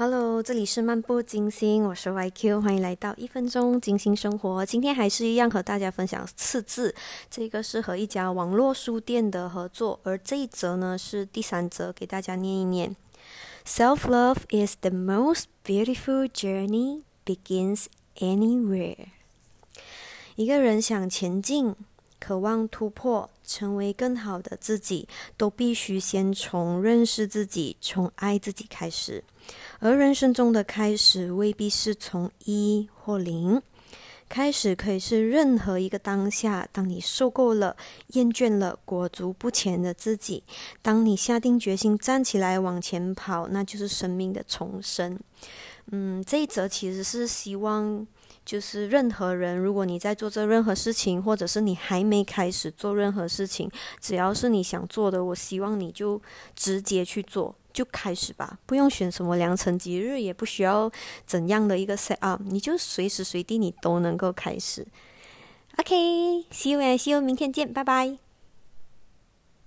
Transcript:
Hello，这里是漫步金星，我是 YQ，欢迎来到一分钟金星生活。今天还是一样和大家分享次字，这个是和一家网络书店的合作，而这一则呢是第三则，给大家念一念。Self love is the most beautiful journey, begins anywhere。一个人想前进。渴望突破，成为更好的自己，都必须先从认识自己、从爱自己开始。而人生中的开始未必是从一或零，开始可以是任何一个当下。当你受够了、厌倦了裹足不前的自己，当你下定决心站起来往前跑，那就是生命的重生。嗯，这一则其实是希望。就是任何人，如果你在做这任何事情，或者是你还没开始做任何事情，只要是你想做的，我希望你就直接去做，就开始吧，不用选什么良辰吉日，也不需要怎样的一个 set up，你就随时随地你都能够开始。OK，see you and See you，明天见，拜拜。